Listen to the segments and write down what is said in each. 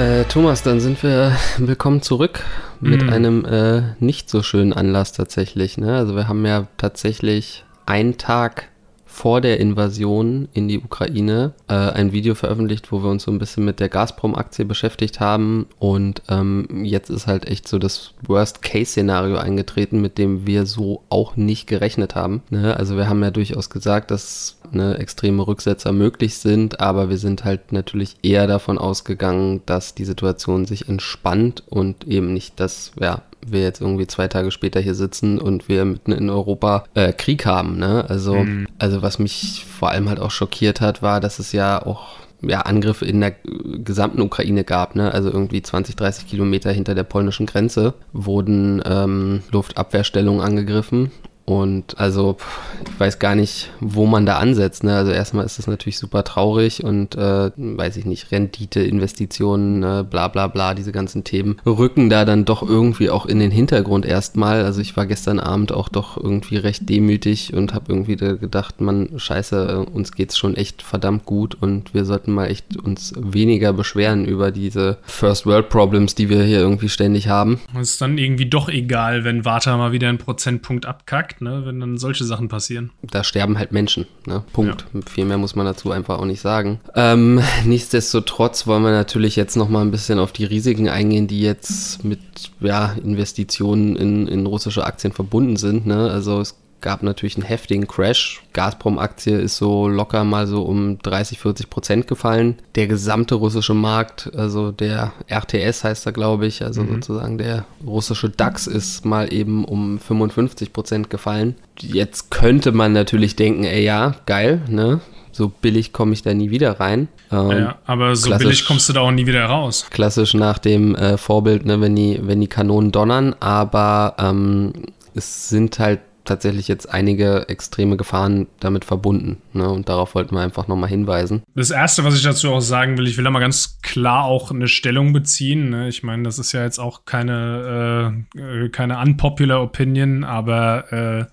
Äh, Thomas, dann sind wir willkommen zurück mit Mhm. einem äh, nicht so schönen Anlass tatsächlich. Ne? Also wir haben ja tatsächlich einen Tag vor der Invasion in die Ukraine äh, ein Video veröffentlicht, wo wir uns so ein bisschen mit der Gazprom-Aktie beschäftigt haben. Und ähm, jetzt ist halt echt so das Worst-Case-Szenario eingetreten, mit dem wir so auch nicht gerechnet haben. Ne? Also wir haben ja durchaus gesagt, dass ne, extreme Rücksetzer möglich sind, aber wir sind halt natürlich eher davon ausgegangen, dass die Situation sich entspannt und eben nicht, dass ja, wir jetzt irgendwie zwei Tage später hier sitzen und wir mitten in Europa äh, Krieg haben. Ne? Also, Mhm. also was mich vor allem halt auch schockiert hat, war, dass es ja auch ja, Angriffe in der gesamten Ukraine gab, ne? Also irgendwie 20, 30 Kilometer hinter der polnischen Grenze wurden ähm, Luftabwehrstellungen angegriffen. Und also, ich weiß gar nicht, wo man da ansetzt. Ne? Also erstmal ist es natürlich super traurig und äh, weiß ich nicht, Rendite, Investitionen, äh, bla bla bla, diese ganzen Themen rücken da dann doch irgendwie auch in den Hintergrund erstmal. Also ich war gestern Abend auch doch irgendwie recht demütig und habe irgendwie da gedacht, man, scheiße, äh, uns geht's schon echt verdammt gut und wir sollten mal echt uns weniger beschweren über diese First World Problems, die wir hier irgendwie ständig haben. Es ist dann irgendwie doch egal, wenn Warta mal wieder einen Prozentpunkt abkackt, ne? wenn dann solche Sachen passieren. da sterben halt Menschen. Ne? Punkt. Viel mehr muss man dazu einfach auch nicht sagen. Ähm, nichtsdestotrotz wollen wir natürlich jetzt noch mal ein bisschen auf die Risiken eingehen, die jetzt mit ja, Investitionen in, in russische Aktien verbunden sind. Ne? Also es gab natürlich einen heftigen Crash. Gazprom-Aktie ist so locker mal so um 30, 40 Prozent gefallen. Der gesamte russische Markt, also der RTS heißt er, glaube ich, also sozusagen der russische DAX ist mal eben um 55 Prozent gefallen. Jetzt könnte man natürlich denken, ey ja, geil, ne? So billig komme ich da nie wieder rein. Ähm, Ja, aber so billig kommst du da auch nie wieder raus. klassisch nach dem äh, Vorbild, ne, wenn die, wenn die Kanonen donnern, aber ähm, es sind halt tatsächlich jetzt einige extreme Gefahren damit verbunden. Ne, und darauf wollten wir einfach nochmal hinweisen. Das Erste, was ich dazu auch sagen will, ich will da mal ganz klar auch eine Stellung beziehen. Ne? Ich meine, das ist ja jetzt auch keine, äh, äh, keine unpopular Opinion, aber äh,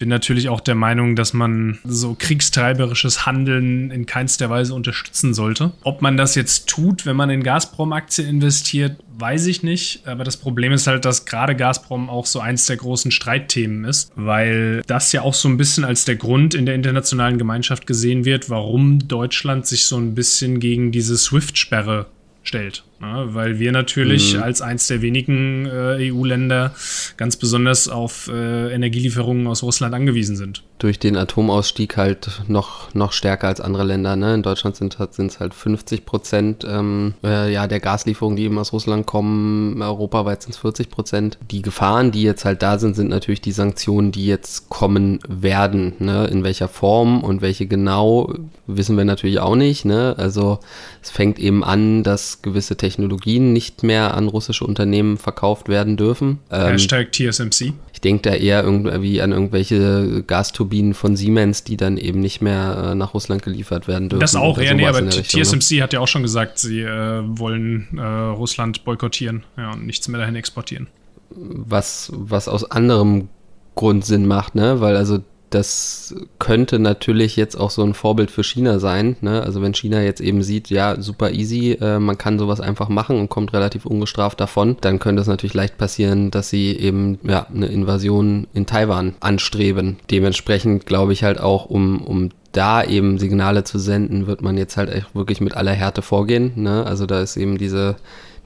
bin natürlich auch der Meinung, dass man so kriegstreiberisches Handeln in keinster Weise unterstützen sollte. Ob man das jetzt tut, wenn man in Gazprom-Aktien investiert, weiß ich nicht. Aber das Problem ist halt, dass gerade Gazprom auch so eins der großen Streitthemen ist, weil das ja auch so ein bisschen als der Grund in der internationalen Gemeinschaft gesehen wird, warum Deutschland sich so ein bisschen gegen diese SWIFT-Sperre stellt. Ne? Weil wir natürlich als eins der wenigen äh, EU-Länder ganz besonders auf äh, Energielieferungen aus Russland angewiesen sind. Durch den Atomausstieg halt noch, noch stärker als andere Länder. Ne? In Deutschland sind es halt 50 Prozent ähm, äh, ja, der Gaslieferungen, die eben aus Russland kommen. Europaweit sind es 40 Prozent. Die Gefahren, die jetzt halt da sind, sind natürlich die Sanktionen, die jetzt kommen werden. Ne? In welcher Form und welche genau, wissen wir natürlich auch nicht. Ne? Also es fängt eben an, dass gewisse Technologien nicht mehr an russische Unternehmen verkauft werden dürfen. Ähm, Hashtag TSMC. ich denke da eher irgendwie an irgendwelche Gasturbinen von Siemens, die dann eben nicht mehr äh, nach Russland geliefert werden dürfen. Das auch, ja, nee, aber Richtung, ne? TSMC hat ja auch schon gesagt, sie äh, wollen äh, Russland boykottieren ja, und nichts mehr dahin exportieren. was, was aus anderem Grund Sinn macht, ne? Weil also das könnte natürlich jetzt auch so ein Vorbild für China sein, ne? Also wenn China jetzt eben sieht, ja, super easy, äh, man kann sowas einfach machen und kommt relativ ungestraft davon, dann könnte es natürlich leicht passieren, dass sie eben ja eine Invasion in Taiwan anstreben. Dementsprechend glaube ich halt auch, um, um da eben Signale zu senden, wird man jetzt halt echt wirklich mit aller Härte vorgehen. Ne? Also da ist eben diese,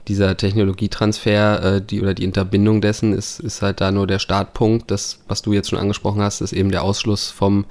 dieser Technologietransfer äh, die, oder die Unterbindung dessen ist, ist halt da nur der Startpunkt. Das, was du jetzt schon angesprochen hast, ist eben der Ausschluss vom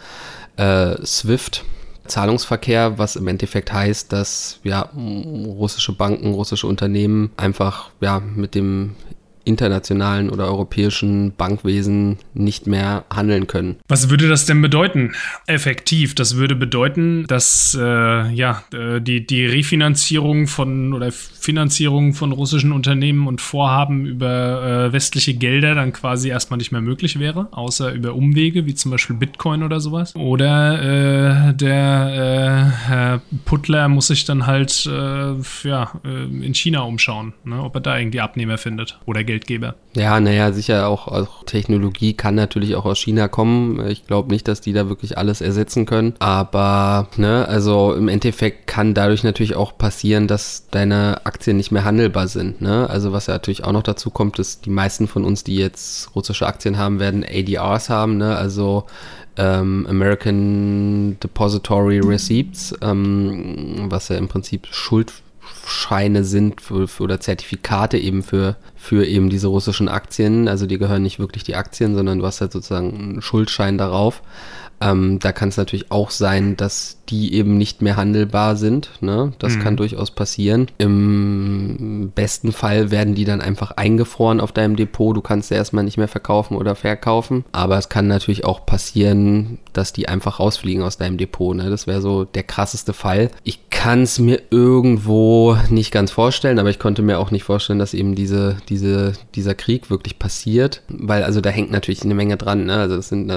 äh, SWIFT. Zahlungsverkehr, was im Endeffekt heißt, dass ja russische Banken, russische Unternehmen einfach ja mit dem internationalen oder europäischen Bankwesen nicht mehr handeln können. Was würde das denn bedeuten? Effektiv. Das würde bedeuten, dass äh, ja, äh, die, die Refinanzierung von oder Finanzierung von russischen Unternehmen und Vorhaben über äh, westliche Gelder dann quasi erstmal nicht mehr möglich wäre, außer über Umwege, wie zum Beispiel Bitcoin oder sowas. Oder äh, der äh, Herr Puttler muss sich dann halt äh, ja, in China umschauen, ne, ob er da irgendwie Abnehmer findet oder Geld Geldgeber. Ja, naja, sicher auch, auch Technologie kann natürlich auch aus China kommen. Ich glaube nicht, dass die da wirklich alles ersetzen können. Aber, ne, also im Endeffekt kann dadurch natürlich auch passieren, dass deine Aktien nicht mehr handelbar sind. Ne? Also was ja natürlich auch noch dazu kommt, ist, die meisten von uns, die jetzt russische Aktien haben, werden ADRs haben, ne? Also ähm, American Depository Receipts, ähm, was ja im Prinzip Schuldscheine sind für, für, oder Zertifikate eben für, für eben diese russischen Aktien. Also die gehören nicht wirklich die Aktien, sondern du hast halt sozusagen einen Schuldschein darauf. Ähm, da kann es natürlich auch sein, dass die eben nicht mehr handelbar sind. Ne? Das mhm. kann durchaus passieren. Im besten Fall werden die dann einfach eingefroren auf deinem Depot. Du kannst sie erstmal nicht mehr verkaufen oder verkaufen. Aber es kann natürlich auch passieren, dass die einfach rausfliegen aus deinem Depot. Ne? Das wäre so der krasseste Fall. Ich kann es mir irgendwo nicht ganz vorstellen, aber ich konnte mir auch nicht vorstellen, dass eben diese, diese, dieser Krieg wirklich passiert. Weil also da hängt natürlich eine Menge dran. Ne? Also das sind,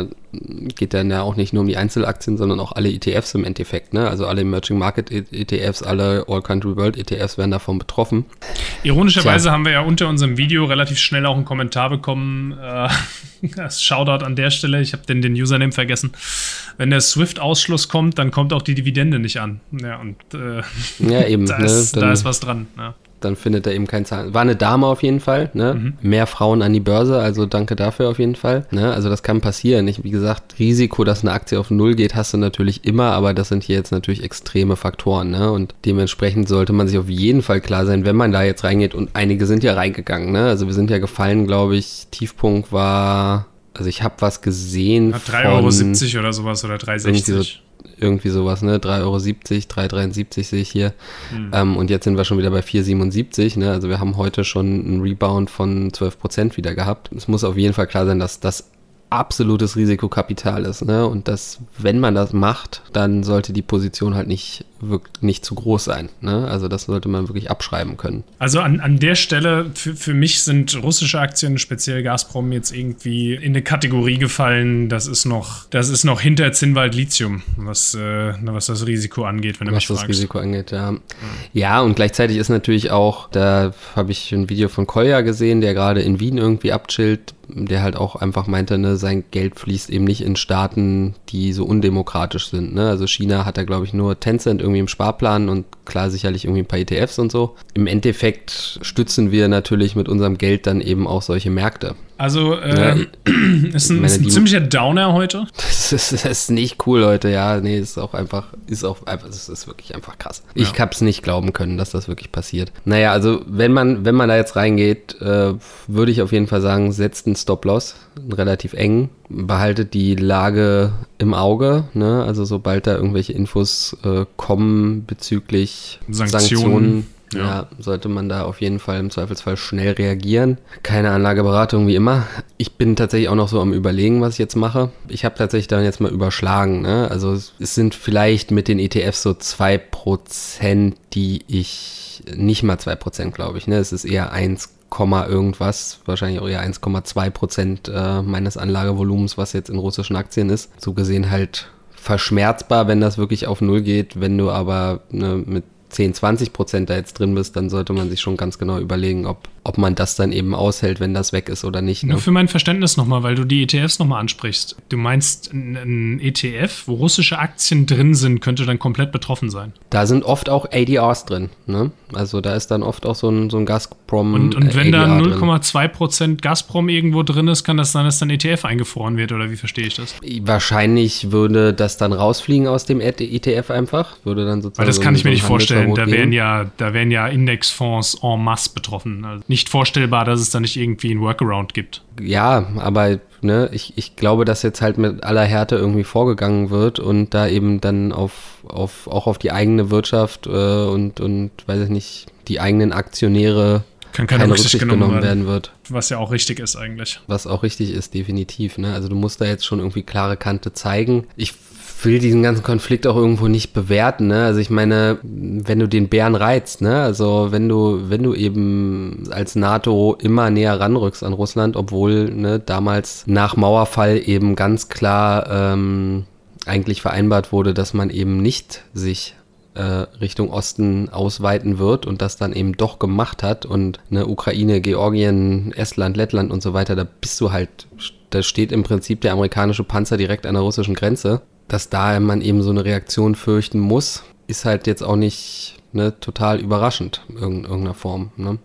geht dann ja auch nicht nur um die Einzelaktien, sondern auch alle ETFs im Endeffekt. Ne? Also alle Emerging Market ETFs, alle All Country World ETFs werden davon betroffen. Ironischerweise Tja. haben wir ja unter unserem Video relativ schnell auch einen Kommentar bekommen. Äh, Shoutout an der Stelle, ich habe den, den Username vergessen. Wenn der Swift-Ausschluss kommt, dann kommt auch die Dividende nicht an. Ja, und äh, ja, eben, da, ist, ne? da ist was dran. Ja dann findet er eben kein Zahlen. War eine Dame auf jeden Fall, ne? Mhm. Mehr Frauen an die Börse, also danke dafür auf jeden Fall. Ne? Also das kann passieren. Ich, wie gesagt, Risiko, dass eine Aktie auf Null geht, hast du natürlich immer, aber das sind hier jetzt natürlich extreme Faktoren, ne? Und dementsprechend sollte man sich auf jeden Fall klar sein, wenn man da jetzt reingeht und einige sind ja reingegangen, ne? Also wir sind ja gefallen, glaube ich. Tiefpunkt war also ich habe was gesehen. 3,70 Euro oder sowas oder 3,60 irgendwie sowas, ne? 3,70 Euro, 3,73 sehe ich hier. Mhm. Ähm, und jetzt sind wir schon wieder bei 4,77, ne? Also wir haben heute schon einen Rebound von 12 Prozent wieder gehabt. Es muss auf jeden Fall klar sein, dass das absolutes Risikokapital ist. Ne? Und dass, wenn man das macht, dann sollte die Position halt nicht, nicht zu groß sein. Ne? Also das sollte man wirklich abschreiben können. Also an, an der Stelle, für, für mich sind russische Aktien, speziell Gazprom, jetzt irgendwie in eine Kategorie gefallen, das ist noch, das ist noch hinter Zinnwald Lithium, was, äh, was das Risiko angeht, wenn du was mich fragst. Was das Risiko angeht, ja. ja. Ja, und gleichzeitig ist natürlich auch, da habe ich ein Video von Kolja gesehen, der gerade in Wien irgendwie abchillt, der halt auch einfach meinte, ne, sein Geld fließt eben nicht in Staaten, die so undemokratisch sind. Ne? Also China hat da, glaube ich, nur Tencent irgendwie im Sparplan und klar sicherlich irgendwie ein paar ETFs und so. Im Endeffekt stützen wir natürlich mit unserem Geld dann eben auch solche Märkte. Also, äh, ja, ist ein, ist ein ziemlicher Downer heute. Das ist, das ist, nicht cool heute, ja. Nee, ist auch einfach, ist auch einfach, es ist wirklich einfach krass. Ja. Ich hab's nicht glauben können, dass das wirklich passiert. Naja, also, wenn man, wenn man da jetzt reingeht, äh, würde ich auf jeden Fall sagen, setzt einen Stop-Loss, relativ eng, behaltet die Lage im Auge, ne? Also, sobald da irgendwelche Infos äh, kommen bezüglich Sanktionen, Sanktionen ja. ja. sollte man da auf jeden Fall im Zweifelsfall schnell reagieren. Keine Anlageberatung wie immer. Ich bin tatsächlich auch noch so am Überlegen, was ich jetzt mache. Ich habe tatsächlich dann jetzt mal überschlagen. Ne? Also es sind vielleicht mit den ETFs so 2%, die ich, nicht mal 2%, glaube ich. Ne? Es ist eher 1, irgendwas, wahrscheinlich auch eher 1,2 Prozent äh, meines Anlagevolumens, was jetzt in russischen Aktien ist. So gesehen halt verschmerzbar, wenn das wirklich auf Null geht. Wenn du aber ne, mit 10, 20 Prozent da jetzt drin bist, dann sollte man sich schon ganz genau überlegen, ob ob man das dann eben aushält, wenn das weg ist oder nicht. Ne? Nur für mein Verständnis nochmal, weil du die ETFs nochmal ansprichst. Du meinst, ein ETF, wo russische Aktien drin sind, könnte dann komplett betroffen sein? Da sind oft auch ADRs drin. Ne? Also da ist dann oft auch so ein, so ein Gazprom. Und, und wenn ADR da 0,2% Gazprom irgendwo drin ist, kann das sein, dass dann ETF eingefroren wird oder wie verstehe ich das? Wahrscheinlich würde das dann rausfliegen aus dem ETF einfach. Würde dann sozusagen. Weil das kann so ich mir nicht vorstellen. Da wären, ja, da wären ja Indexfonds en masse betroffen. Also nicht nicht vorstellbar, dass es da nicht irgendwie ein Workaround gibt. Ja, aber ne, ich, ich glaube, dass jetzt halt mit aller Härte irgendwie vorgegangen wird und da eben dann auf, auf, auch auf die eigene Wirtschaft äh, und, und, weiß ich nicht, die eigenen Aktionäre Kann keine, keine Rücksicht, Rücksicht genommen, genommen werden wird. Was ja auch richtig ist eigentlich. Was auch richtig ist, definitiv. Ne? Also du musst da jetzt schon irgendwie klare Kante zeigen. Ich will diesen ganzen Konflikt auch irgendwo nicht bewerten, ne? Also ich meine, wenn du den Bären reizt, ne? Also wenn du, wenn du eben als NATO immer näher ranrückst an Russland, obwohl ne, damals nach Mauerfall eben ganz klar ähm, eigentlich vereinbart wurde, dass man eben nicht sich äh, Richtung Osten ausweiten wird und das dann eben doch gemacht hat und eine Ukraine, Georgien, Estland, Lettland und so weiter, da bist du halt, da steht im Prinzip der amerikanische Panzer direkt an der russischen Grenze. Dass da man eben so eine Reaktion fürchten muss, ist halt jetzt auch nicht ne, total überraschend in irgendeiner Form. Ne?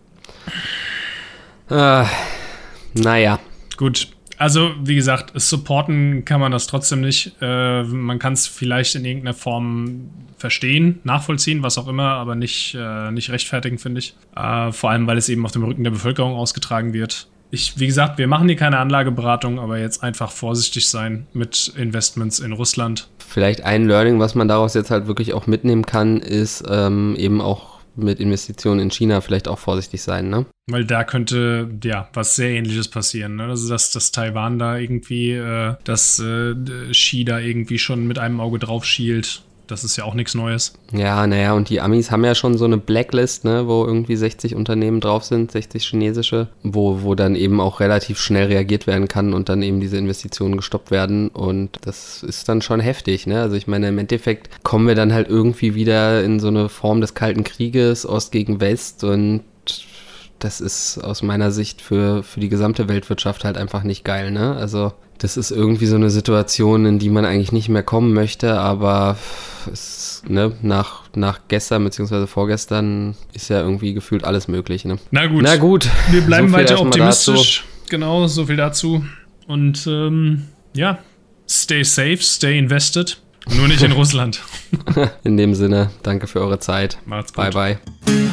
Äh, naja. Gut, also, wie gesagt, supporten kann man das trotzdem nicht. Äh, man kann es vielleicht in irgendeiner Form verstehen, nachvollziehen, was auch immer, aber nicht, äh, nicht rechtfertigen, finde ich. Äh, vor allem, weil es eben auf dem Rücken der Bevölkerung ausgetragen wird. Ich, wie gesagt, wir machen hier keine Anlageberatung, aber jetzt einfach vorsichtig sein mit Investments in Russland. Vielleicht ein Learning, was man daraus jetzt halt wirklich auch mitnehmen kann, ist ähm, eben auch mit Investitionen in China vielleicht auch vorsichtig sein, ne? Weil da könnte ja was sehr ähnliches passieren. Ne? Also dass, dass Taiwan da irgendwie, äh, dass äh, Xi da irgendwie schon mit einem Auge drauf schielt. Das ist ja auch nichts Neues. Ja, naja, und die Amis haben ja schon so eine Blacklist, ne, wo irgendwie 60 Unternehmen drauf sind, 60 chinesische, wo, wo dann eben auch relativ schnell reagiert werden kann und dann eben diese Investitionen gestoppt werden. Und das ist dann schon heftig, ne? Also ich meine, im Endeffekt kommen wir dann halt irgendwie wieder in so eine Form des Kalten Krieges, Ost gegen West und das ist aus meiner Sicht für, für die gesamte Weltwirtschaft halt einfach nicht geil, ne? Also das ist irgendwie so eine Situation, in die man eigentlich nicht mehr kommen möchte, aber es, ne, nach, nach gestern bzw. vorgestern ist ja irgendwie gefühlt alles möglich. Ne? Na gut. Na gut. Wir bleiben so weiter optimistisch. Genau, so viel dazu. Und ähm, ja, stay safe, stay invested. Nur nicht in Russland. in dem Sinne, danke für eure Zeit. Macht's gut. Bye, bye.